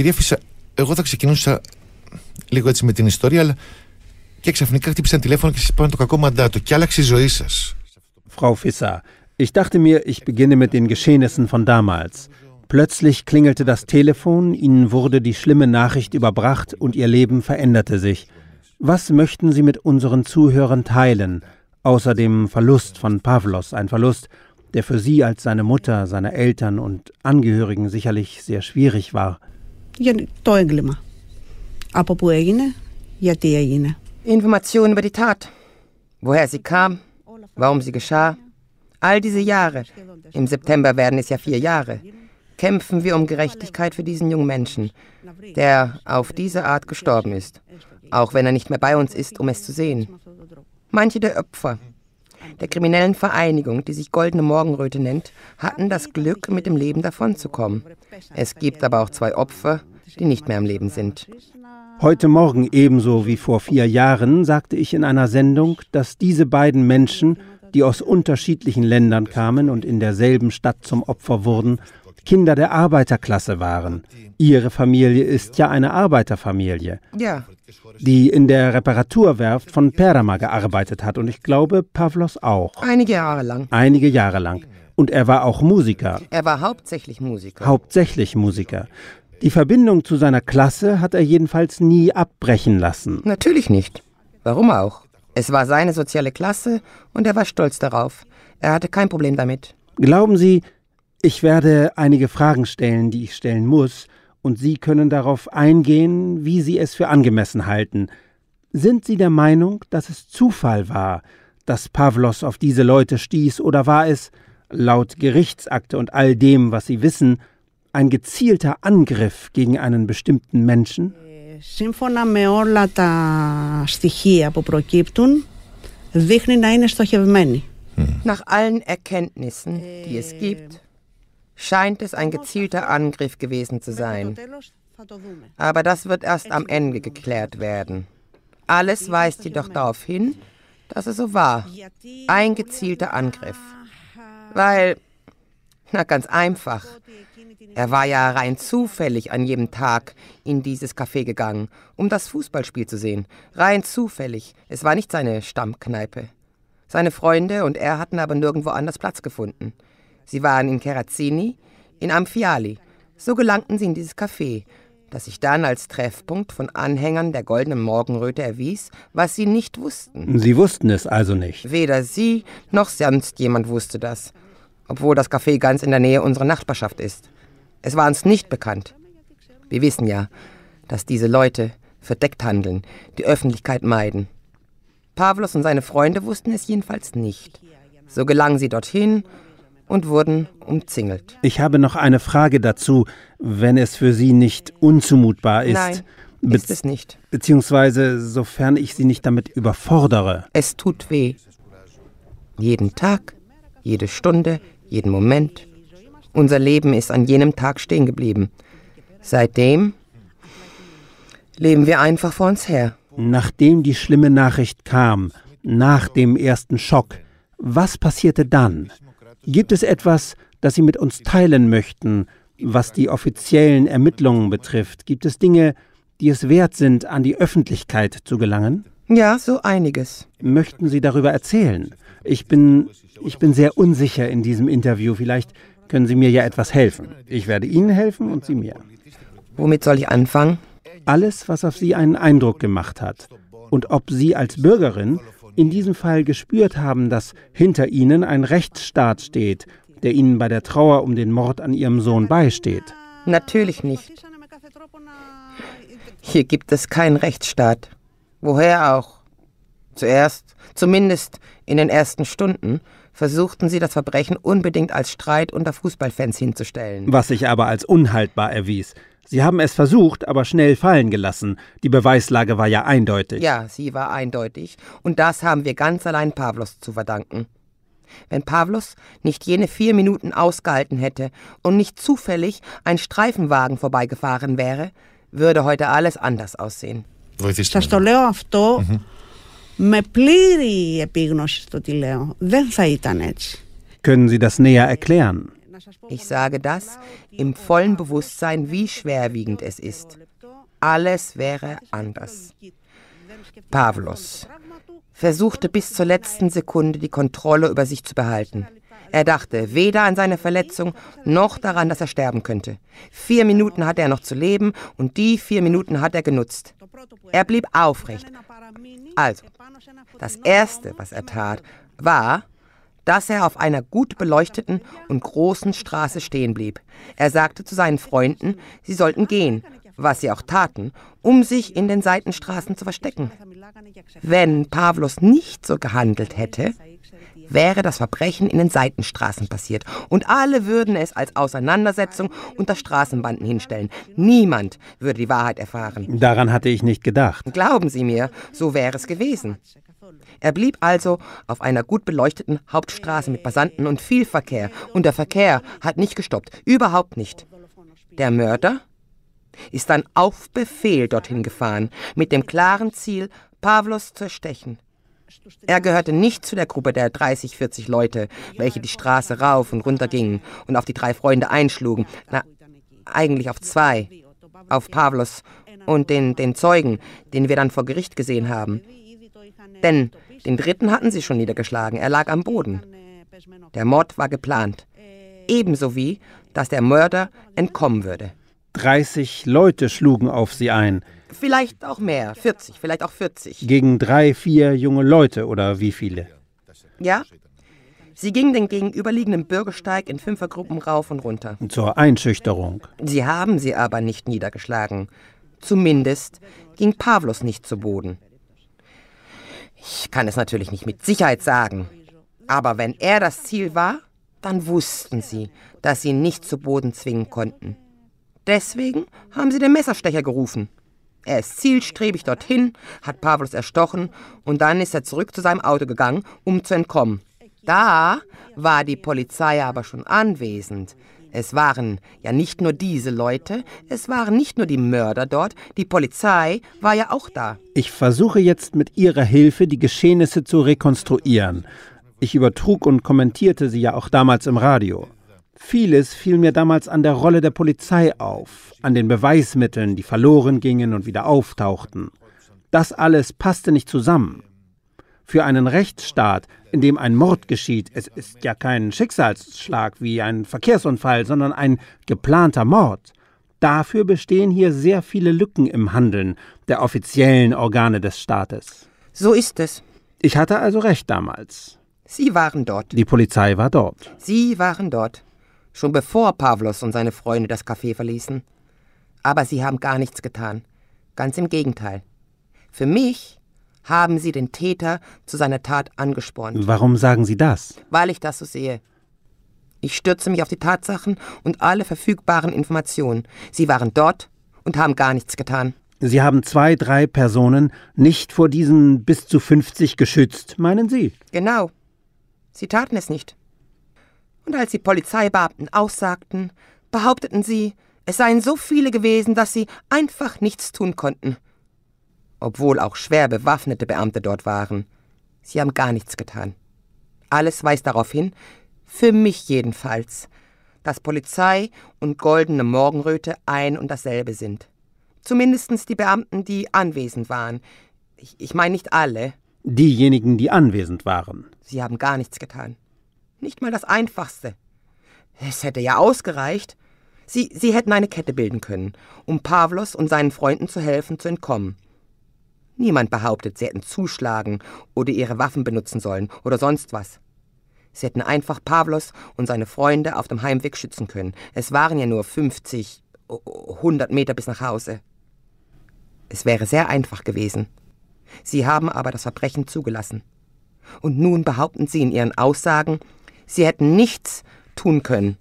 Κυρία Φίσα, εγώ θα ξεκινούσα λίγο έτσι με την ιστορία, αλλά και ξαφνικά χτύπησαν τηλέφωνο και σα είπαν το κακό μαντάτο και άλλαξε η ζωή σα. Frau Fisser, ich dachte mir, ich beginne mit den Geschehnissen von damals. Plötzlich klingelte das Telefon, ihnen wurde die schlimme Nachricht überbracht und ihr Leben veränderte sich. Was möchten Sie mit unseren Zuhörern teilen, außer dem Verlust von Pavlos, ein Verlust, der für Sie als seine Mutter, seine Eltern und Angehörigen sicherlich sehr schwierig war? Το έγκλημα. Από πού έγινε, γιατί έγινε. Informationen über die Tat. Woher sie kam, warum sie geschah. All diese Jahre, im September werden es ja vier Jahre, kämpfen wir um Gerechtigkeit für diesen jungen Menschen, der auf diese Art gestorben ist, auch wenn er nicht mehr bei uns ist, um es zu sehen. Manche der Opfer der kriminellen Vereinigung, die sich Goldene Morgenröte nennt, hatten das Glück, mit dem Leben davonzukommen. Es gibt aber auch zwei Opfer, die nicht mehr am Leben sind. Heute Morgen ebenso wie vor vier Jahren sagte ich in einer Sendung, dass diese beiden Menschen, die aus unterschiedlichen Ländern kamen und in derselben Stadt zum Opfer wurden, Kinder der Arbeiterklasse waren. Ihre Familie ist ja eine Arbeiterfamilie. Ja. Die in der Reparaturwerft von Perama gearbeitet hat und ich glaube Pavlos auch. Einige Jahre lang. Einige Jahre lang. Und er war auch Musiker. Er war hauptsächlich Musiker. Hauptsächlich Musiker. Die Verbindung zu seiner Klasse hat er jedenfalls nie abbrechen lassen. Natürlich nicht. Warum auch? Es war seine soziale Klasse und er war stolz darauf. Er hatte kein Problem damit. Glauben Sie, ich werde einige Fragen stellen, die ich stellen muss, und Sie können darauf eingehen, wie Sie es für angemessen halten. Sind Sie der Meinung, dass es Zufall war, dass Pavlos auf diese Leute stieß, oder war es, laut Gerichtsakte und all dem, was Sie wissen, ein gezielter Angriff gegen einen bestimmten Menschen? Σύμφωνα με όλα τα στοιχεία που προκύπτουν, δείχνει να είναι στοχευμένη. Nach allen Erkenntnissen, die es gibt, scheint es ein gezielter Angriff gewesen zu sein. Aber das wird erst am Ende geklärt werden. Alles weist jedoch darauf hin, dass es so war. Ein gezielter Angriff. Weil, na ganz einfach, er war ja rein zufällig an jedem Tag in dieses Café gegangen, um das Fußballspiel zu sehen. Rein zufällig. Es war nicht seine Stammkneipe. Seine Freunde und er hatten aber nirgendwo anders Platz gefunden. Sie waren in Kerazzini, in Amphiali. So gelangten sie in dieses Café, das sich dann als Treffpunkt von Anhängern der Goldenen Morgenröte erwies, was sie nicht wussten. Sie wussten es also nicht. Weder sie noch sonst jemand wusste das, obwohl das Café ganz in der Nähe unserer Nachbarschaft ist. Es war uns nicht bekannt. Wir wissen ja, dass diese Leute verdeckt handeln, die Öffentlichkeit meiden. Pavlos und seine Freunde wussten es jedenfalls nicht. So gelangen sie dorthin und wurden umzingelt. Ich habe noch eine Frage dazu, wenn es für Sie nicht unzumutbar ist. Nein, Be ist es nicht. Beziehungsweise sofern ich Sie nicht damit überfordere. Es tut weh. Jeden Tag, jede Stunde, jeden Moment. Unser Leben ist an jenem Tag stehen geblieben. Seitdem leben wir einfach vor uns her. Nachdem die schlimme Nachricht kam, nach dem ersten Schock, was passierte dann? Gibt es etwas, das Sie mit uns teilen möchten, was die offiziellen Ermittlungen betrifft? Gibt es Dinge, die es wert sind, an die Öffentlichkeit zu gelangen? Ja, so einiges. Möchten Sie darüber erzählen? Ich bin, ich bin sehr unsicher in diesem Interview. Vielleicht können Sie mir ja etwas helfen. Ich werde Ihnen helfen und Sie mir. Womit soll ich anfangen? Alles, was auf Sie einen Eindruck gemacht hat. Und ob Sie als Bürgerin in diesem Fall gespürt haben, dass hinter Ihnen ein Rechtsstaat steht, der Ihnen bei der Trauer um den Mord an Ihrem Sohn beisteht. Natürlich nicht. Hier gibt es keinen Rechtsstaat. Woher auch? Zuerst, zumindest in den ersten Stunden, versuchten sie das Verbrechen unbedingt als Streit unter Fußballfans hinzustellen. Was sich aber als unhaltbar erwies. Sie haben es versucht, aber schnell fallen gelassen. Die Beweislage war ja eindeutig. Ja, sie war eindeutig. Und das haben wir ganz allein Pavlos zu verdanken. Wenn Pavlos nicht jene vier Minuten ausgehalten hätte und nicht zufällig ein Streifenwagen vorbeigefahren wäre, würde heute alles anders aussehen. Σας το λέω αυτό με πλήρη επίγνωση στο τι λέω. Δεν θα ήταν έτσι. Können Sie das näher erklären? Ich sage das im vollen Bewusstsein, wie schwerwiegend es ist. Alles wäre anders. Pavlos versuchte bis zur letzten Sekunde die Kontrolle über sich zu behalten. Er dachte weder an seine Verletzung noch daran, dass er sterben könnte. Vier Minuten hatte er noch zu leben und die vier Minuten hat er genutzt. Er blieb aufrecht. Also, das Erste, was er tat, war, dass er auf einer gut beleuchteten und großen Straße stehen blieb. Er sagte zu seinen Freunden, sie sollten gehen, was sie auch taten, um sich in den Seitenstraßen zu verstecken. Wenn Pavlos nicht so gehandelt hätte, wäre das Verbrechen in den Seitenstraßen passiert und alle würden es als Auseinandersetzung unter Straßenbanden hinstellen. Niemand würde die Wahrheit erfahren. Daran hatte ich nicht gedacht. Glauben Sie mir, so wäre es gewesen. Er blieb also auf einer gut beleuchteten Hauptstraße mit Passanten und viel Verkehr. Und der Verkehr hat nicht gestoppt. Überhaupt nicht. Der Mörder ist dann auf Befehl dorthin gefahren, mit dem klaren Ziel, Pavlos zu erstechen. Er gehörte nicht zu der Gruppe der 30, 40 Leute, welche die Straße rauf und runter gingen und auf die drei Freunde einschlugen. Na, eigentlich auf zwei. Auf Pavlos und den, den Zeugen, den wir dann vor Gericht gesehen haben. Denn den dritten hatten sie schon niedergeschlagen. Er lag am Boden. Der Mord war geplant. Ebenso wie, dass der Mörder entkommen würde. 30 Leute schlugen auf sie ein. Vielleicht auch mehr, 40, vielleicht auch 40. Gegen drei, vier junge Leute oder wie viele? Ja. Sie gingen den gegenüberliegenden Bürgersteig in Fünfergruppen rauf und runter. Zur Einschüchterung. Sie haben sie aber nicht niedergeschlagen. Zumindest ging Pavlos nicht zu Boden. Ich kann es natürlich nicht mit Sicherheit sagen. Aber wenn er das Ziel war, dann wussten sie, dass sie ihn nicht zu Boden zwingen konnten. Deswegen haben sie den Messerstecher gerufen. Er ist zielstrebig dorthin, hat Pavlos erstochen und dann ist er zurück zu seinem Auto gegangen, um zu entkommen. Da war die Polizei aber schon anwesend. Es waren ja nicht nur diese Leute, es waren nicht nur die Mörder dort, die Polizei war ja auch da. Ich versuche jetzt mit Ihrer Hilfe die Geschehnisse zu rekonstruieren. Ich übertrug und kommentierte sie ja auch damals im Radio. Vieles fiel mir damals an der Rolle der Polizei auf, an den Beweismitteln, die verloren gingen und wieder auftauchten. Das alles passte nicht zusammen. Für einen Rechtsstaat, in dem ein Mord geschieht, es ist ja kein Schicksalsschlag wie ein Verkehrsunfall, sondern ein geplanter Mord. Dafür bestehen hier sehr viele Lücken im Handeln der offiziellen Organe des Staates. So ist es. Ich hatte also recht damals. Sie waren dort. Die Polizei war dort. Sie waren dort schon bevor Pavlos und seine Freunde das Café verließen. Aber sie haben gar nichts getan. Ganz im Gegenteil. Für mich haben sie den Täter zu seiner Tat angespornt. Warum sagen Sie das? Weil ich das so sehe. Ich stürze mich auf die Tatsachen und alle verfügbaren Informationen. Sie waren dort und haben gar nichts getan. Sie haben zwei, drei Personen nicht vor diesen bis zu 50 geschützt, meinen Sie? Genau. Sie taten es nicht. Und als die Polizeibeamten aussagten, behaupteten sie, es seien so viele gewesen, dass sie einfach nichts tun konnten. Obwohl auch schwer bewaffnete Beamte dort waren. Sie haben gar nichts getan. Alles weist darauf hin, für mich jedenfalls, dass Polizei und goldene Morgenröte ein und dasselbe sind. Zumindest die Beamten, die anwesend waren. Ich, ich meine nicht alle. Diejenigen, die anwesend waren. Sie haben gar nichts getan. Nicht mal das Einfachste. Es hätte ja ausgereicht. Sie, sie hätten eine Kette bilden können, um Pavlos und seinen Freunden zu helfen, zu entkommen. Niemand behauptet, sie hätten zuschlagen oder ihre Waffen benutzen sollen oder sonst was. Sie hätten einfach Pavlos und seine Freunde auf dem Heimweg schützen können. Es waren ja nur 50, 100 Meter bis nach Hause. Es wäre sehr einfach gewesen. Sie haben aber das Verbrechen zugelassen. Und nun behaupten Sie in Ihren Aussagen, Sie hätten nichts tun können.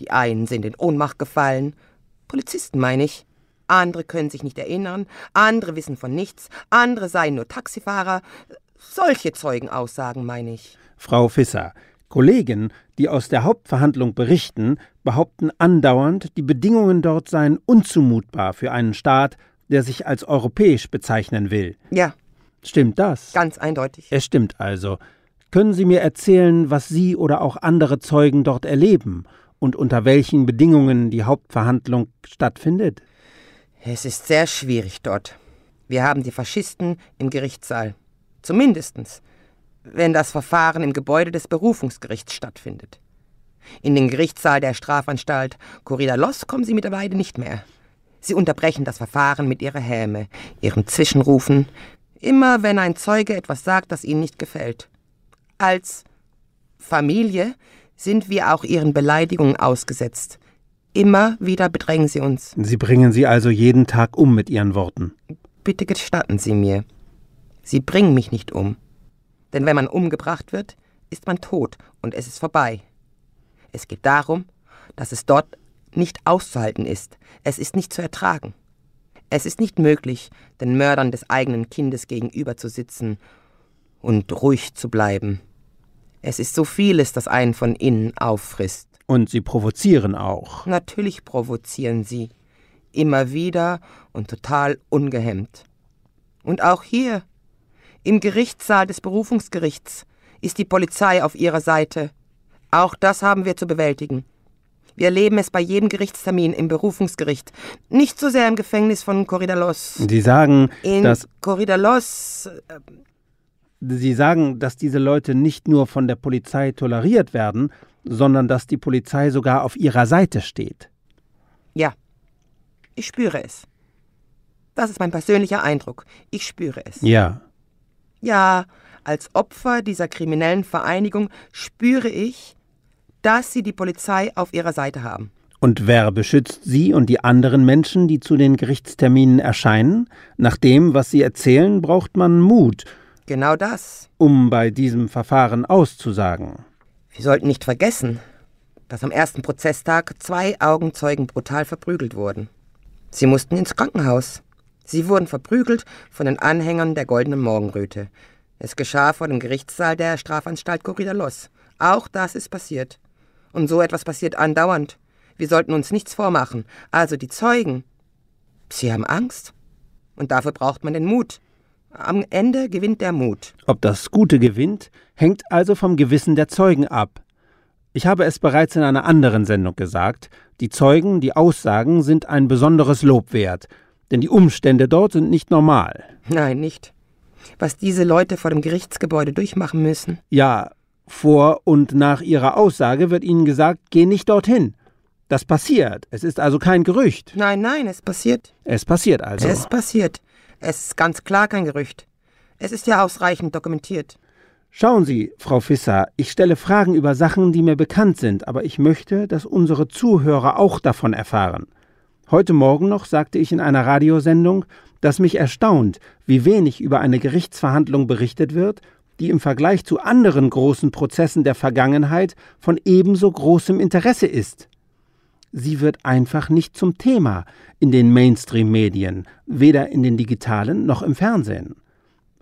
Die einen sind in Ohnmacht gefallen, Polizisten meine ich, andere können sich nicht erinnern, andere wissen von nichts, andere seien nur Taxifahrer. Solche Zeugenaussagen meine ich. Frau Fisser, Kollegen, die aus der Hauptverhandlung berichten, behaupten andauernd, die Bedingungen dort seien unzumutbar für einen Staat, der sich als europäisch bezeichnen will. Ja. Stimmt das? Ganz eindeutig. Es stimmt also. Können Sie mir erzählen, was Sie oder auch andere Zeugen dort erleben und unter welchen Bedingungen die Hauptverhandlung stattfindet? Es ist sehr schwierig dort. Wir haben die Faschisten im Gerichtssaal. Zumindestens, wenn das Verfahren im Gebäude des Berufungsgerichts stattfindet. In den Gerichtssaal der Strafanstalt Corrida Los kommen sie mittlerweile nicht mehr. Sie unterbrechen das Verfahren mit ihrer Häme, ihrem Zwischenrufen, immer wenn ein Zeuge etwas sagt, das ihnen nicht gefällt. Als Familie sind wir auch ihren Beleidigungen ausgesetzt. Immer wieder bedrängen sie uns. Sie bringen sie also jeden Tag um mit ihren Worten. Bitte gestatten Sie mir. Sie bringen mich nicht um. Denn wenn man umgebracht wird, ist man tot und es ist vorbei. Es geht darum, dass es dort nicht auszuhalten ist. Es ist nicht zu ertragen. Es ist nicht möglich, den Mördern des eigenen Kindes gegenüber zu sitzen und ruhig zu bleiben. Es ist so vieles, das einen von innen auffrisst. Und sie provozieren auch. Natürlich provozieren sie. Immer wieder und total ungehemmt. Und auch hier, im Gerichtssaal des Berufungsgerichts, ist die Polizei auf ihrer Seite. Auch das haben wir zu bewältigen. Wir erleben es bei jedem Gerichtstermin im Berufungsgericht. Nicht so sehr im Gefängnis von Corridalos. Sie sagen, In dass Corridalos. äh, Sie sagen, dass diese Leute nicht nur von der Polizei toleriert werden, sondern dass die Polizei sogar auf ihrer Seite steht. Ja, ich spüre es. Das ist mein persönlicher Eindruck. Ich spüre es. Ja. Ja, als Opfer dieser kriminellen Vereinigung spüre ich, dass sie die Polizei auf ihrer Seite haben. Und wer beschützt Sie und die anderen Menschen, die zu den Gerichtsterminen erscheinen? Nach dem, was Sie erzählen, braucht man Mut, Genau das. um bei diesem Verfahren auszusagen. Wir sollten nicht vergessen, dass am ersten Prozesstag zwei Augenzeugen brutal verprügelt wurden. Sie mussten ins Krankenhaus. Sie wurden verprügelt von den Anhängern der Goldenen Morgenröte. Es geschah vor dem Gerichtssaal der Strafanstalt Corrida Los. Auch das ist passiert. Und so etwas passiert andauernd. Wir sollten uns nichts vormachen. Also die Zeugen. Sie haben Angst. Und dafür braucht man den Mut. Am Ende gewinnt der Mut. Ob das Gute gewinnt, hängt also vom Gewissen der Zeugen ab. Ich habe es bereits in einer anderen Sendung gesagt, die Zeugen, die Aussagen sind ein besonderes Lob wert, denn die Umstände dort sind nicht normal. Nein, nicht. Was diese Leute vor dem Gerichtsgebäude durchmachen müssen. Ja, vor und nach ihrer Aussage wird ihnen gesagt, geh nicht dorthin. Das passiert. Es ist also kein Gerücht. Nein, nein, es passiert. Es passiert also. Es passiert. Es ist ganz klar kein Gerücht. Es ist ja ausreichend dokumentiert. Schauen Sie, Frau Fisser, ich stelle Fragen über Sachen, die mir bekannt sind, aber ich möchte, dass unsere Zuhörer auch davon erfahren. Heute Morgen noch sagte ich in einer Radiosendung, dass mich erstaunt, wie wenig über eine Gerichtsverhandlung berichtet wird, die im Vergleich zu anderen großen Prozessen der Vergangenheit von ebenso großem Interesse ist. Sie wird einfach nicht zum Thema in den Mainstream-Medien, weder in den digitalen noch im Fernsehen.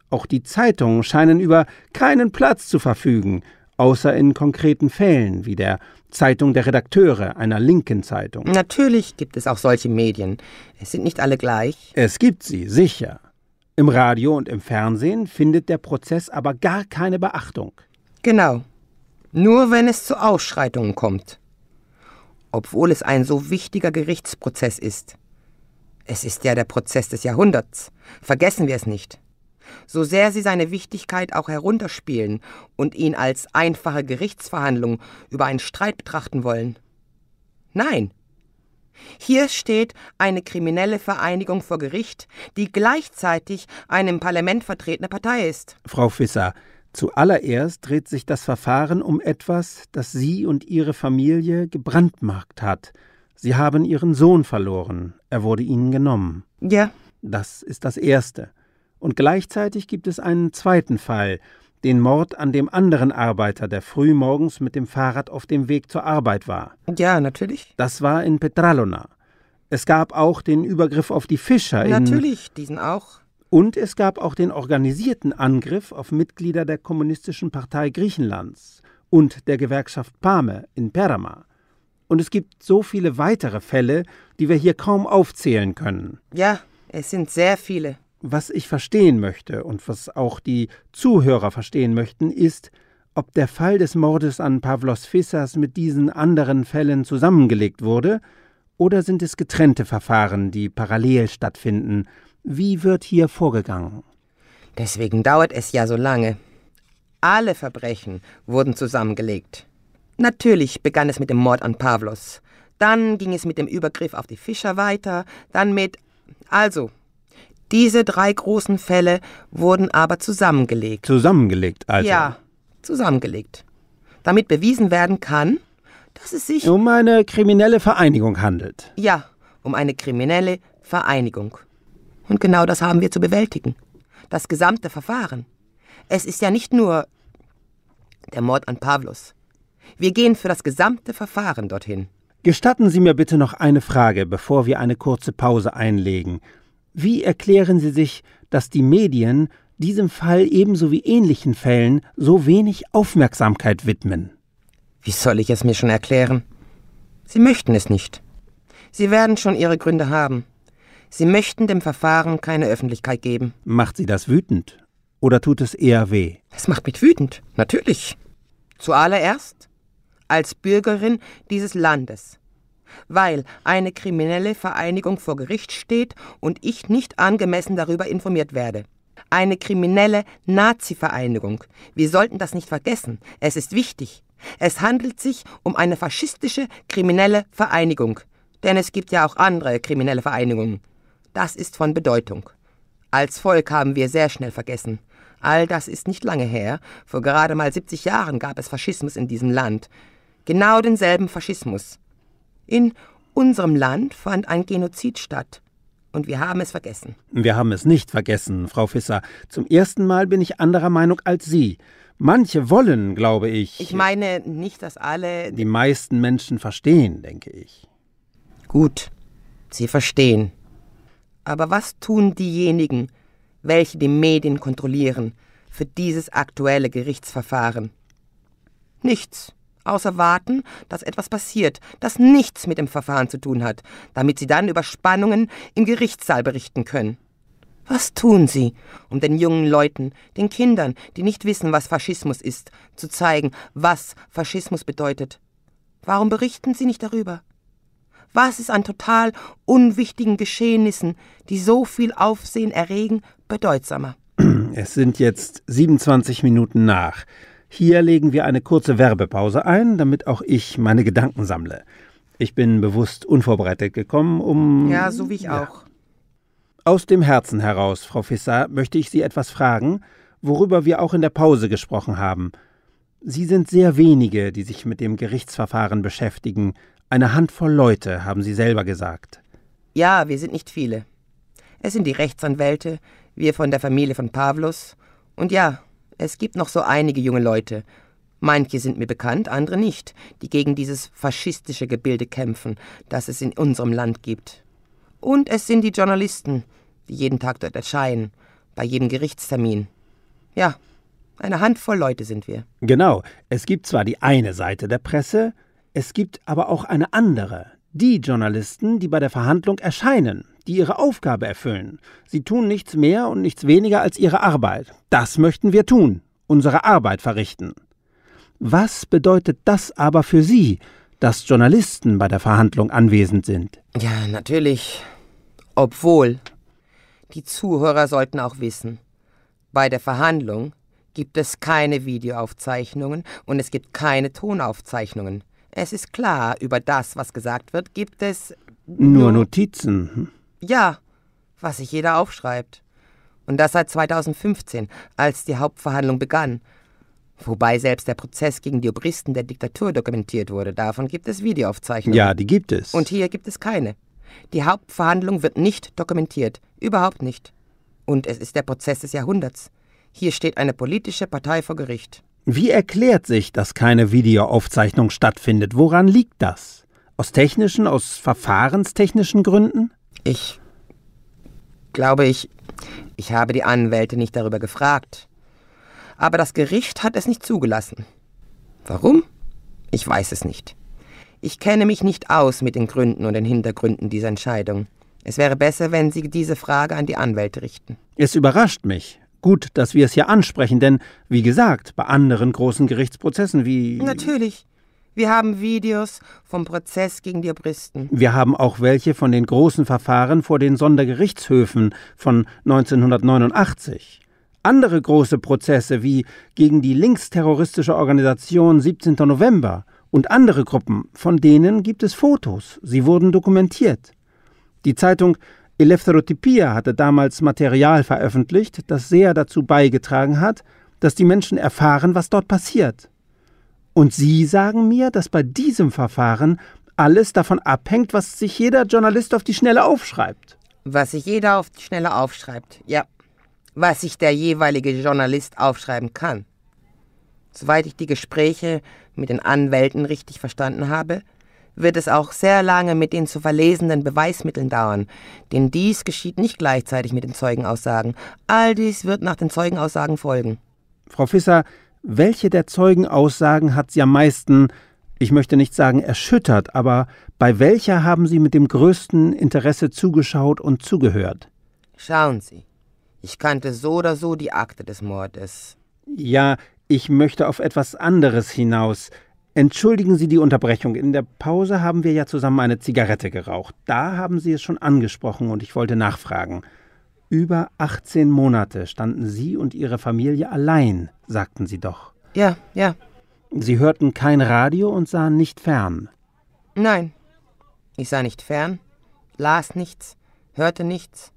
Auch die Zeitungen scheinen über keinen Platz zu verfügen, außer in konkreten Fällen wie der Zeitung der Redakteure einer linken Zeitung. Natürlich gibt es auch solche Medien. Es sind nicht alle gleich. Es gibt sie, sicher. Im Radio und im Fernsehen findet der Prozess aber gar keine Beachtung. Genau. Nur wenn es zu Ausschreitungen kommt. Obwohl es ein so wichtiger Gerichtsprozess ist. Es ist ja der Prozess des Jahrhunderts. Vergessen wir es nicht. So sehr sie seine Wichtigkeit auch herunterspielen und ihn als einfache Gerichtsverhandlung über einen Streit betrachten wollen. Nein. Hier steht eine kriminelle Vereinigung vor Gericht, die gleichzeitig eine im Parlament vertretene Partei ist. Frau Fisser, zuallererst dreht sich das Verfahren um etwas, das Sie und Ihre Familie gebrandmarkt hat. Sie haben Ihren Sohn verloren. Er wurde Ihnen genommen. Ja, Das ist das Erste. Und gleichzeitig gibt es einen zweiten Fall, den Mord an dem anderen Arbeiter, der früh morgens mit dem Fahrrad auf dem Weg zur Arbeit war. ja, natürlich. Das war in Petralona. Es gab auch den Übergriff auf die Fischer in Natürlich, diesen auch. Und es gab auch den organisierten Angriff auf Mitglieder der Kommunistischen Partei Griechenlands und der Gewerkschaft Pame in Perama. Und es gibt so viele weitere Fälle, die wir hier kaum aufzählen können. Ja, es sind sehr viele. Was ich verstehen möchte und was auch die Zuhörer verstehen möchten, ist, ob der Fall des Mordes an Pavlos Fissas mit diesen anderen Fällen zusammengelegt wurde, oder sind es getrennte Verfahren, die parallel stattfinden? Wie wird hier vorgegangen? Deswegen dauert es ja so lange. Alle Verbrechen wurden zusammengelegt. Natürlich begann es mit dem Mord an Pavlos. Dann ging es mit dem Übergriff auf die Fischer weiter, dann mit. Also, diese drei großen Fälle wurden aber zusammengelegt. Zusammengelegt, also? Ja, zusammengelegt. Damit bewiesen werden kann, dass es sich um eine kriminelle Vereinigung handelt. Ja, um eine kriminelle Vereinigung. Und genau das haben wir zu bewältigen. Das gesamte Verfahren. Es ist ja nicht nur der Mord an Pavlos. Wir gehen für das gesamte Verfahren dorthin. Gestatten Sie mir bitte noch eine Frage, bevor wir eine kurze Pause einlegen. Wie erklären Sie sich, dass die Medien diesem Fall ebenso wie ähnlichen Fällen so wenig Aufmerksamkeit widmen? Wie soll ich es mir schon erklären? Sie möchten es nicht. Sie werden schon Ihre Gründe haben. Sie möchten dem Verfahren keine Öffentlichkeit geben. Macht Sie das wütend? Oder tut es eher weh? Es macht mich wütend, natürlich. Zuallererst als Bürgerin dieses Landes. Weil eine kriminelle Vereinigung vor Gericht steht und ich nicht angemessen darüber informiert werde. Eine kriminelle Nazi-Vereinigung. Wir sollten das nicht vergessen. Es ist wichtig. Es handelt sich um eine faschistische kriminelle Vereinigung. Denn es gibt ja auch andere kriminelle Vereinigungen. Das ist von Bedeutung. Als Volk haben wir sehr schnell vergessen. All das ist nicht lange her. Vor gerade mal 70 Jahren gab es Faschismus in diesem Land. Genau denselben Faschismus. In unserem Land fand ein Genozid statt. Und wir haben es vergessen. Wir haben es nicht vergessen, Frau Fisser. Zum ersten Mal bin ich anderer Meinung als Sie. Manche wollen, glaube ich. Ich meine nicht, dass alle. Die meisten Menschen verstehen, denke ich. Gut, sie verstehen. Aber was tun diejenigen, welche die Medien kontrollieren, für dieses aktuelle Gerichtsverfahren? Nichts, außer warten, dass etwas passiert, das nichts mit dem Verfahren zu tun hat, damit sie dann über Spannungen im Gerichtssaal berichten können. Was tun Sie, um den jungen Leuten, den Kindern, die nicht wissen, was Faschismus ist, zu zeigen, was Faschismus bedeutet? Warum berichten Sie nicht darüber? Was ist an total unwichtigen Geschehnissen, die so viel Aufsehen erregen, bedeutsamer? Es sind jetzt 27 Minuten nach. Hier legen wir eine kurze Werbepause ein, damit auch ich meine Gedanken sammle. Ich bin bewusst unvorbereitet gekommen, um. Ja, so wie ich ja. auch. Aus dem Herzen heraus, Frau Fisser, möchte ich Sie etwas fragen, worüber wir auch in der Pause gesprochen haben. Sie sind sehr wenige, die sich mit dem Gerichtsverfahren beschäftigen. Eine Handvoll Leute, haben Sie selber gesagt. Ja, wir sind nicht viele. Es sind die Rechtsanwälte, wir von der Familie von Pavlos. Und ja, es gibt noch so einige junge Leute. Manche sind mir bekannt, andere nicht, die gegen dieses faschistische Gebilde kämpfen, das es in unserem Land gibt. Und es sind die Journalisten, die jeden Tag dort erscheinen, bei jedem Gerichtstermin. Ja, eine Handvoll Leute sind wir. Genau, es gibt zwar die eine Seite der Presse, es gibt aber auch eine andere, die Journalisten, die bei der Verhandlung erscheinen, die ihre Aufgabe erfüllen. Sie tun nichts mehr und nichts weniger als ihre Arbeit. Das möchten wir tun, unsere Arbeit verrichten. Was bedeutet das aber für Sie, dass Journalisten bei der Verhandlung anwesend sind? Ja, natürlich. Obwohl, die Zuhörer sollten auch wissen, bei der Verhandlung gibt es keine Videoaufzeichnungen und es gibt keine Tonaufzeichnungen. Es ist klar, über das, was gesagt wird, gibt es nur, Notizen. Ja, was sich jeder aufschreibt. Und das seit 2015, als die Hauptverhandlung begann. Wobei selbst der Prozess gegen die Obristen der Diktatur dokumentiert wurde. Davon gibt es Videoaufzeichnungen. Ja, die gibt es. Und hier gibt es keine. Die Hauptverhandlung wird nicht dokumentiert. Überhaupt nicht. Und es ist der Prozess des Jahrhunderts. Hier steht eine politische Partei vor Gericht. Wie erklärt sich, dass keine Videoaufzeichnung stattfindet? Woran liegt das? Aus technischen, aus verfahrenstechnischen Gründen? Ich glaube, ich. Ich habe die Anwälte nicht darüber gefragt. Aber das Gericht hat es nicht zugelassen. Warum? Ich weiß es nicht. Ich kenne mich nicht aus mit den Gründen und den Hintergründen dieser Entscheidung. Es wäre besser, wenn Sie diese Frage an die Anwälte richten. Es überrascht mich, Gut, dass wir es hier ansprechen, denn, wie gesagt, bei anderen großen Gerichtsprozessen wie. Natürlich. Wir haben Videos vom Prozess gegen die Obristen. Wir haben auch welche von den großen Verfahren vor den Sondergerichtshöfen von 1989. Andere große Prozesse wie gegen die linksterroristische Organisation 17. November und andere Gruppen, von denen gibt es Fotos. Sie wurden dokumentiert. Die Zeitung Eleftherotypia hatte damals Material veröffentlicht, das sehr dazu beigetragen hat, dass die Menschen erfahren, was dort passiert. Und Sie sagen mir, dass bei diesem Verfahren alles davon abhängt, was sich jeder Journalist auf die Schnelle aufschreibt. Was sich jeder auf die Schnelle aufschreibt, ja. Was sich der jeweilige Journalist aufschreiben kann. Soweit ich die Gespräche mit den Anwälten richtig verstanden habe, wird es auch sehr lange mit den zu verlesenden Beweismitteln dauern, denn dies geschieht nicht gleichzeitig mit den Zeugenaussagen. All dies wird nach den Zeugenaussagen folgen. Frau Fisser, welche der Zeugenaussagen hat Sie am meisten, ich möchte nicht sagen erschüttert, aber bei welcher haben Sie mit dem größten Interesse zugeschaut und zugehört? Schauen Sie, ich kannte so oder so die Akte des Mordes. Ja, ich möchte auf etwas anderes hinaus. Entschuldigen Sie die Unterbrechung. In der Pause haben wir ja zusammen eine Zigarette geraucht. Da haben Sie es schon angesprochen und ich wollte nachfragen. Über 18 Monate standen Sie und Ihre Familie allein, sagten Sie doch. Ja, ja. Sie hörten kein Radio und sahen nicht fern. Nein, ich sah nicht fern, las nichts, hörte nichts.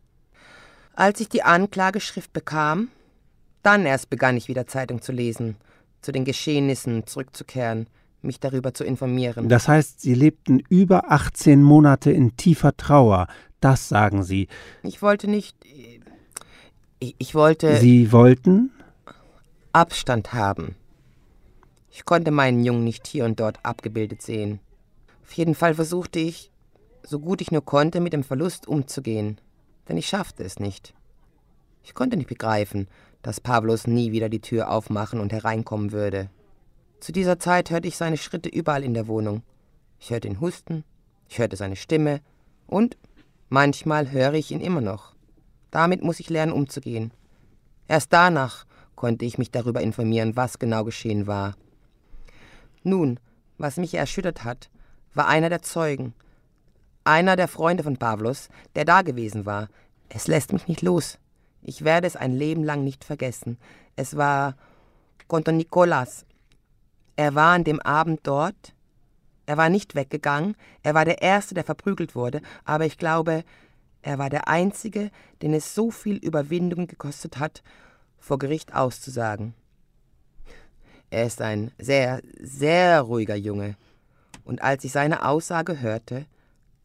Als ich die Anklageschrift bekam, dann erst begann ich wieder Zeitung zu lesen, zu den Geschehnissen zurückzukehren, mich darüber zu informieren. Das heißt, Sie lebten über 18 Monate in tiefer Trauer, das sagen Sie. Ich wollte nicht. Ich, ich wollte. Sie wollten? Abstand haben. Ich konnte meinen Jungen nicht hier und dort abgebildet sehen. Auf jeden Fall versuchte ich, so gut ich nur konnte, mit dem Verlust umzugehen. Denn ich schaffte es nicht. Ich konnte nicht begreifen, dass Pavlos nie wieder die Tür aufmachen und hereinkommen würde. Zu dieser Zeit hörte ich seine Schritte überall in der Wohnung. Ich hörte ihn husten, ich hörte seine Stimme und Manchmal höre ich ihn immer noch. Damit muss ich lernen, umzugehen. Erst danach konnte ich mich darüber informieren, was genau geschehen war. Nun, was mich erschüttert hat, war einer der Zeugen, einer der Freunde von Pavlos, der da gewesen war. Es lässt mich nicht los. Ich werde es ein Leben lang nicht vergessen. Es war Conto Nicolas. Er war an dem Abend dort, er war nicht weggegangen, er war der Erste, der verprügelt wurde, aber ich glaube, er war der Einzige, den es so viel Überwindung gekostet hat, vor Gericht auszusagen. Er ist ein sehr, sehr ruhiger Junge, und als ich seine Aussage hörte,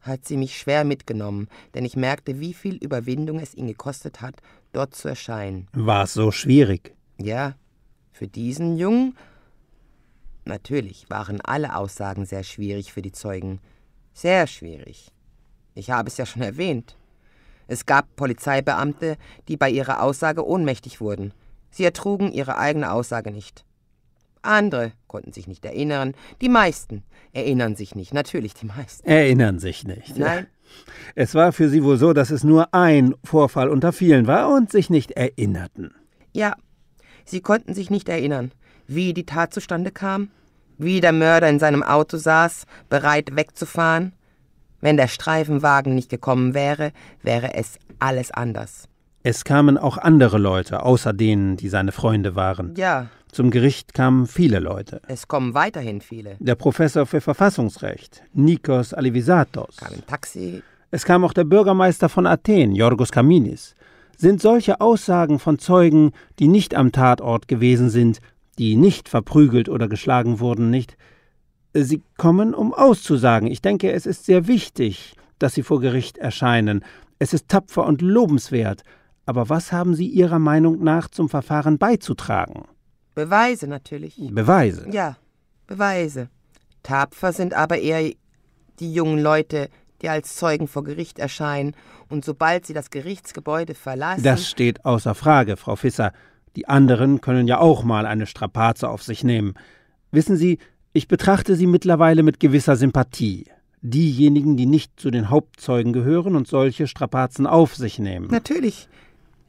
hat sie mich schwer mitgenommen, denn ich merkte, wie viel Überwindung es ihn gekostet hat, dort zu erscheinen. War es so schwierig? Ja, für diesen Jungen Natürlich waren alle Aussagen sehr schwierig für die Zeugen. Sehr schwierig. Ich habe es ja schon erwähnt. Es gab Polizeibeamte, die bei ihrer Aussage ohnmächtig wurden. Sie ertrugen ihre eigene Aussage nicht. Andere konnten sich nicht erinnern. Die meisten erinnern sich nicht. Natürlich die meisten. Erinnern sich nicht. Nein. Es war für sie wohl so, dass es nur ein Vorfall unter vielen war und sich nicht erinnerten. Ja, sie konnten sich nicht erinnern wie die Tat zustande kam, wie der Mörder in seinem Auto saß, bereit wegzufahren. Wenn der Streifenwagen nicht gekommen wäre, wäre es alles anders. Es kamen auch andere Leute, außer denen, die seine Freunde waren. Ja. Zum Gericht kamen viele Leute. Es kommen weiterhin viele. Der Professor für Verfassungsrecht, Nikos Alivisatos. Kam im Taxi. Es kam auch der Bürgermeister von Athen, Yorgos Kaminis. Sind solche Aussagen von Zeugen, die nicht am Tatort gewesen sind, die nicht verprügelt oder geschlagen wurden, nicht. Sie kommen, um auszusagen. Ich denke, es ist sehr wichtig, dass Sie vor Gericht erscheinen. Es ist tapfer und lobenswert. Aber was haben Sie Ihrer Meinung nach zum Verfahren beizutragen? Beweise natürlich. Beweise? Ja, Beweise. Tapfer sind aber eher die jungen Leute, die als Zeugen vor Gericht erscheinen und sobald sie das Gerichtsgebäude verlassen. Das steht außer Frage, Frau Fisser. Die anderen können ja auch mal eine Strapaze auf sich nehmen. Wissen Sie, ich betrachte sie mittlerweile mit gewisser Sympathie. Diejenigen, die nicht zu den Hauptzeugen gehören und solche Strapazen auf sich nehmen. Natürlich.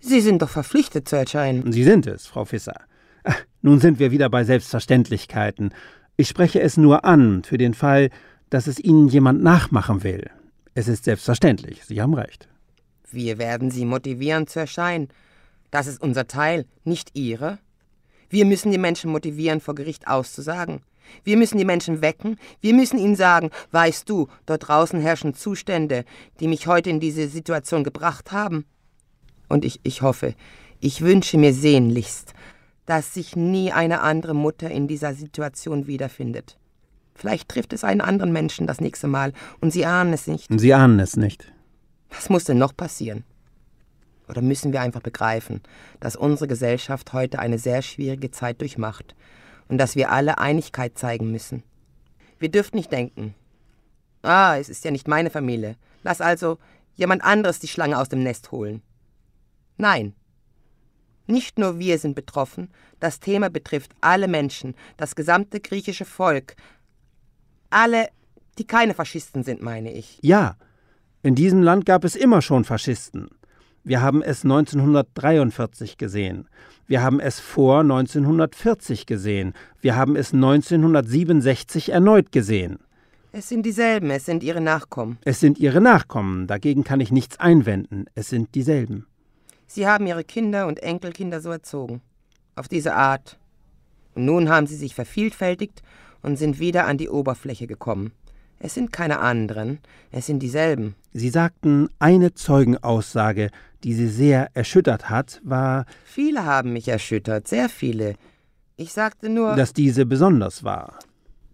Sie sind doch verpflichtet zu erscheinen. Sie sind es, Frau Fisser. Ach, nun sind wir wieder bei Selbstverständlichkeiten. Ich spreche es nur an, für den Fall, dass es Ihnen jemand nachmachen will. Es ist selbstverständlich, Sie haben recht. Wir werden Sie motivieren zu erscheinen. Das ist unser Teil, nicht Ihre. Wir müssen die Menschen motivieren, vor Gericht auszusagen. Wir müssen die Menschen wecken. Wir müssen ihnen sagen, weißt du, dort draußen herrschen Zustände, die mich heute in diese Situation gebracht haben. Und ich, ich hoffe, ich wünsche mir sehnlichst, dass sich nie eine andere Mutter in dieser Situation wiederfindet. Vielleicht trifft es einen anderen Menschen das nächste Mal und Sie ahnen es nicht. Sie ahnen es nicht. Was muss denn noch passieren? Oder müssen wir einfach begreifen, dass unsere Gesellschaft heute eine sehr schwierige Zeit durchmacht und dass wir alle Einigkeit zeigen müssen? Wir dürfen nicht denken, ah, es ist ja nicht meine Familie, lass also jemand anderes die Schlange aus dem Nest holen. Nein. Nicht nur wir sind betroffen, das Thema betrifft alle Menschen, das gesamte griechische Volk, alle, die keine Faschisten sind, meine ich. Ja, in diesem Land gab es immer schon Faschisten. Wir haben es 1943 gesehen. Wir haben es vor 1940 gesehen. Wir haben es 1967 erneut gesehen. Es sind dieselben, es sind ihre Nachkommen. Es sind ihre Nachkommen, dagegen kann ich nichts einwenden. Es sind dieselben. Sie haben ihre Kinder und Enkelkinder so erzogen. Auf diese Art. Und nun haben sie sich vervielfältigt und sind wieder an die Oberfläche gekommen. Es sind keine anderen, es sind dieselben. Sie sagten, eine Zeugenaussage, die Sie sehr erschüttert hat, war. Viele haben mich erschüttert, sehr viele. Ich sagte nur. Dass diese besonders war.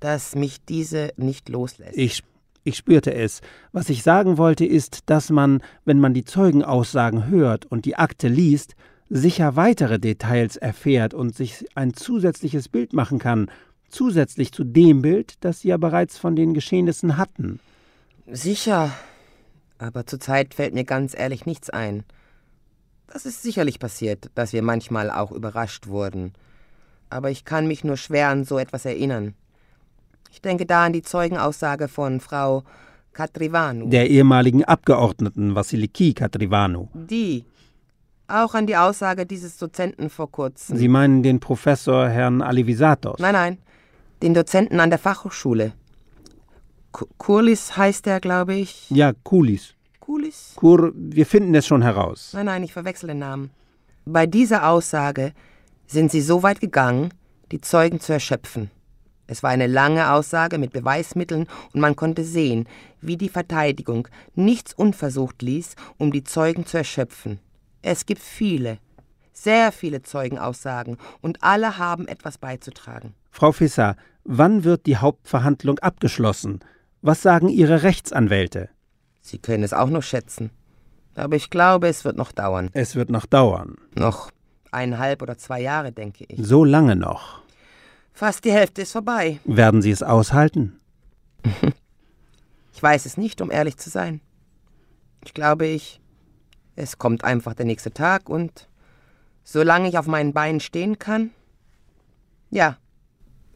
Dass mich diese nicht loslässt. Ich, ich spürte es. Was ich sagen wollte, ist, dass man, wenn man die Zeugenaussagen hört und die Akte liest, sicher weitere Details erfährt und sich ein zusätzliches Bild machen kann, zusätzlich zu dem Bild, das Sie ja bereits von den Geschehnissen hatten. Sicher, aber zurzeit fällt mir ganz ehrlich nichts ein. Das ist sicherlich passiert, dass wir manchmal auch überrascht wurden. Aber ich kann mich nur schwer an so etwas erinnern. Ich denke da an die Zeugenaussage von Frau Katrivanu. Der ehemaligen Abgeordneten Vassiliki Katrivanu. Die. Auch an die Aussage dieses Dozenten vor kurzem. Sie meinen den Professor Herrn Alivisatos? Nein, nein. Den Dozenten an der Fachhochschule. Kurlis heißt er, glaube ich. Ja, Kulis. Kulis? Kur, wir finden es schon heraus. Nein, nein, ich verwechsel den Namen. Bei dieser Aussage sind sie so weit gegangen, die Zeugen zu erschöpfen. Es war eine lange Aussage mit Beweismitteln und man konnte sehen, wie die Verteidigung nichts unversucht ließ, um die Zeugen zu erschöpfen. Es gibt viele, sehr viele Zeugenaussagen und alle haben etwas beizutragen. Frau Fisser, wann wird die Hauptverhandlung abgeschlossen? Was sagen Ihre Rechtsanwälte? Sie können es auch noch schätzen. Aber ich glaube, es wird noch dauern. Es wird noch dauern. Noch eineinhalb oder zwei Jahre, denke ich. So lange noch. Fast die Hälfte ist vorbei. Werden Sie es aushalten? ich weiß es nicht, um ehrlich zu sein. Ich glaube, ich. Es kommt einfach der nächste Tag und solange ich auf meinen Beinen stehen kann, ja,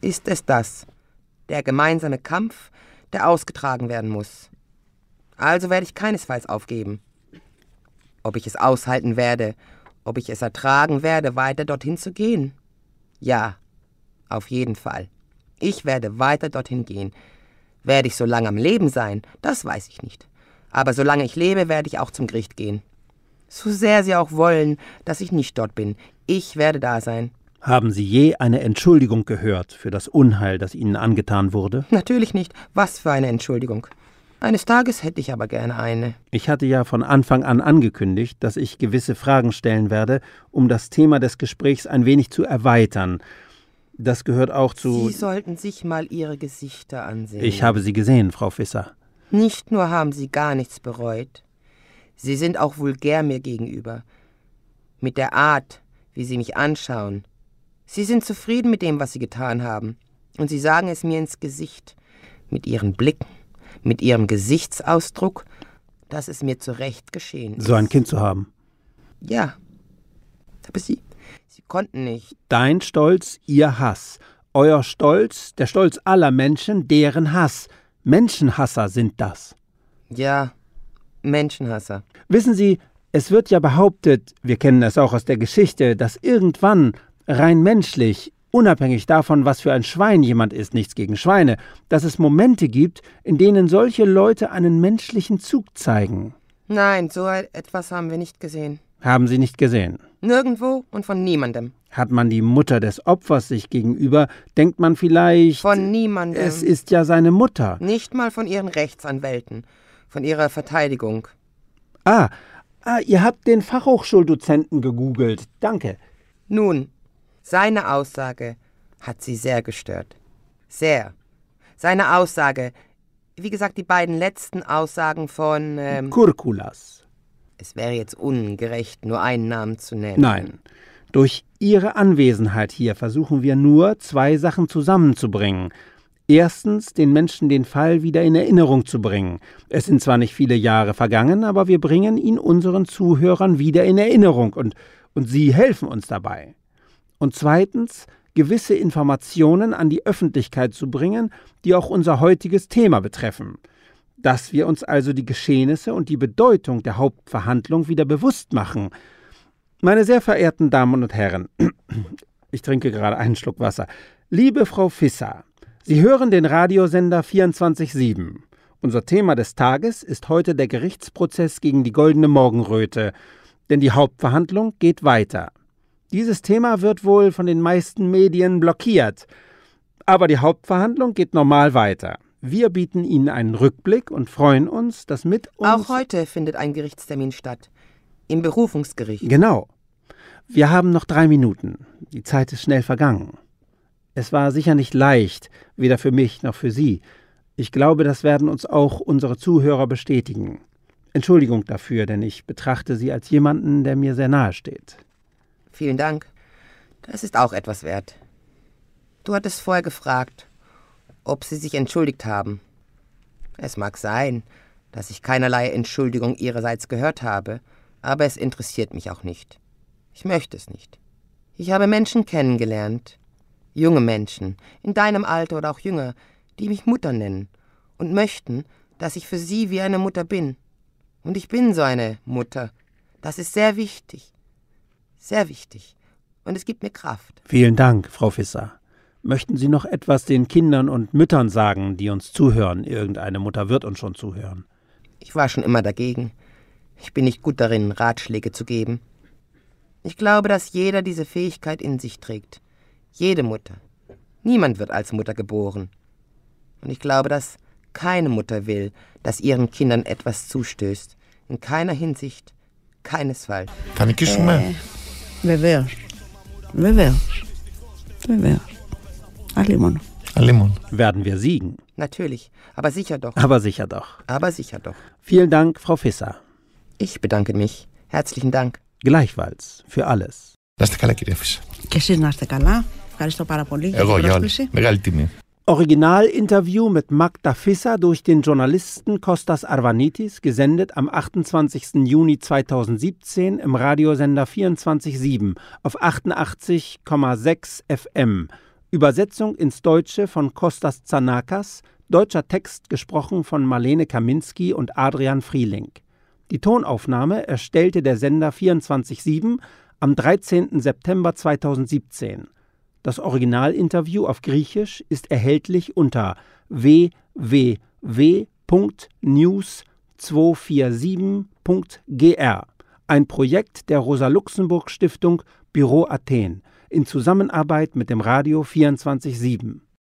ist es das. Der gemeinsame Kampf, der ausgetragen werden muss. Also werde ich keinesfalls aufgeben. Ob ich es aushalten werde, ob ich es ertragen werde, weiter dorthin zu gehen? Ja, auf jeden Fall. Ich werde weiter dorthin gehen. Werde ich so lange am Leben sein? Das weiß ich nicht. Aber solange ich lebe, werde ich auch zum Gericht gehen. So sehr Sie auch wollen, dass ich nicht dort bin. Ich werde da sein. Haben Sie je eine Entschuldigung gehört für das Unheil, das Ihnen angetan wurde? Natürlich nicht. Was für eine Entschuldigung. Eines Tages hätte ich aber gerne eine. Ich hatte ja von Anfang an angekündigt, dass ich gewisse Fragen stellen werde, um das Thema des Gesprächs ein wenig zu erweitern. Das gehört auch zu. Sie sollten sich mal Ihre Gesichter ansehen. Ich habe sie gesehen, Frau Fisser. Nicht nur haben Sie gar nichts bereut, Sie sind auch vulgär mir gegenüber. Mit der Art, wie Sie mich anschauen. Sie sind zufrieden mit dem, was Sie getan haben. Und Sie sagen es mir ins Gesicht. Mit Ihren Blicken mit ihrem Gesichtsausdruck, dass es mir zu Recht geschehen ist. So ein Kind zu haben. Ja. Aber sie, sie konnten nicht. Dein Stolz, ihr Hass. Euer Stolz, der Stolz aller Menschen, deren Hass. Menschenhasser sind das. Ja, Menschenhasser. Wissen Sie, Es wird ja behauptet, wir kennen es auch aus der Geschichte, dass irgendwann rein menschlich, unabhängig davon, was für ein Schwein jemand ist, nichts gegen Schweine, dass es Momente gibt, in denen solche Leute einen menschlichen Zug zeigen. Nein, so etwas haben wir nicht gesehen. Haben Sie nicht gesehen? Nirgendwo und von niemandem. Hat man die Mutter des Opfers sich gegenüber, denkt man vielleicht. Von niemandem. Es ist ja seine Mutter. Nicht mal von ihren Rechtsanwälten, von ihrer Verteidigung. Ah, ah, ihr habt den Fachhochschuldozenten gegoogelt. Danke. Nun, seine Aussage hat sie sehr gestört. Sehr. Seine Aussage, wie gesagt, die beiden letzten Aussagen von. Ähm, Kurkulas. Es wäre jetzt ungerecht, nur einen Namen zu nennen. Nein. Durch Ihre Anwesenheit hier versuchen wir nur, zwei Sachen zusammenzubringen. Erstens, den Menschen den Fall wieder in Erinnerung zu bringen. Es sind zwar nicht viele Jahre vergangen, aber wir bringen ihn unseren Zuhörern wieder in Erinnerung und, und Sie helfen uns dabei. Und zweitens, gewisse Informationen an die Öffentlichkeit zu bringen, die auch unser heutiges Thema betreffen. Dass wir uns also die Geschehnisse und die Bedeutung der Hauptverhandlung wieder bewusst machen. Meine sehr verehrten Damen und Herren, ich trinke gerade einen Schluck Wasser. Liebe Frau Fisser, Sie hören den Radiosender 24-7. Unser Thema des Tages ist heute der Gerichtsprozess gegen die Goldene Morgenröte, denn die Hauptverhandlung geht weiter. Dieses Thema wird wohl von den meisten Medien blockiert. Aber die Hauptverhandlung geht normal weiter. Wir bieten Ihnen einen Rückblick und freuen uns, dass mit uns. Auch heute findet ein Gerichtstermin statt. Im Berufungsgericht. Genau. Wir haben noch drei Minuten. Die Zeit ist schnell vergangen. Es war sicher nicht leicht, weder für mich noch für Sie. Ich glaube, das werden uns auch unsere Zuhörer bestätigen. Entschuldigung dafür, denn ich betrachte Sie als jemanden, der mir sehr nahe steht. Vielen Dank. Das ist auch etwas wert. Du hattest vorher gefragt, ob Sie sich entschuldigt haben. Es mag sein, dass ich keinerlei Entschuldigung Ihrerseits gehört habe, aber es interessiert mich auch nicht. Ich möchte es nicht. Ich habe Menschen kennengelernt, junge Menschen, in deinem Alter oder auch jünger, die mich Mutter nennen und möchten, dass ich für sie wie eine Mutter bin. Und ich bin so eine Mutter. Das ist sehr wichtig. Sehr wichtig. Und es gibt mir Kraft. Vielen Dank, Frau Fisser. Möchten Sie noch etwas den Kindern und Müttern sagen, die uns zuhören? Irgendeine Mutter wird uns schon zuhören. Ich war schon immer dagegen. Ich bin nicht gut darin, Ratschläge zu geben. Ich glaube, dass jeder diese Fähigkeit in sich trägt. Jede Mutter. Niemand wird als Mutter geboren. Und ich glaube, dass keine Mutter will, dass ihren Kindern etwas zustößt. In keiner Hinsicht. Keinesfalls. Θα νικήσουμε. Ε, Βεβαίω. Βεβαίω. Βεβαίω. Άλλη μόνο. Αλλήμον. Werden wir siegen. Natürlich. Aber sicher doch. Aber sicher doch. Aber sicher doch. Vielen Dank, Frau Fisser. Ich bedanke mich. Herzlichen Dank. Gleichfalls. Für alles. Να είστε καλά, κυρία Φίσα. Και εσείς να είστε καλά. Ευχαριστώ πάρα πολύ για Εγώ την για όλα. πρόσκληση. Μεγάλη τιμή. Originalinterview mit Magda Fisser durch den Journalisten Kostas Arvanitis, gesendet am 28. Juni 2017 im Radiosender 24-7 auf 88,6 FM. Übersetzung ins Deutsche von Kostas Zanakas, deutscher Text gesprochen von Marlene Kaminski und Adrian Frieling. Die Tonaufnahme erstellte der Sender 24-7 am 13. September 2017. Das Originalinterview auf Griechisch ist erhältlich unter www.news247.gr, ein Projekt der Rosa-Luxemburg-Stiftung Büro Athen in Zusammenarbeit mit dem Radio 24-7.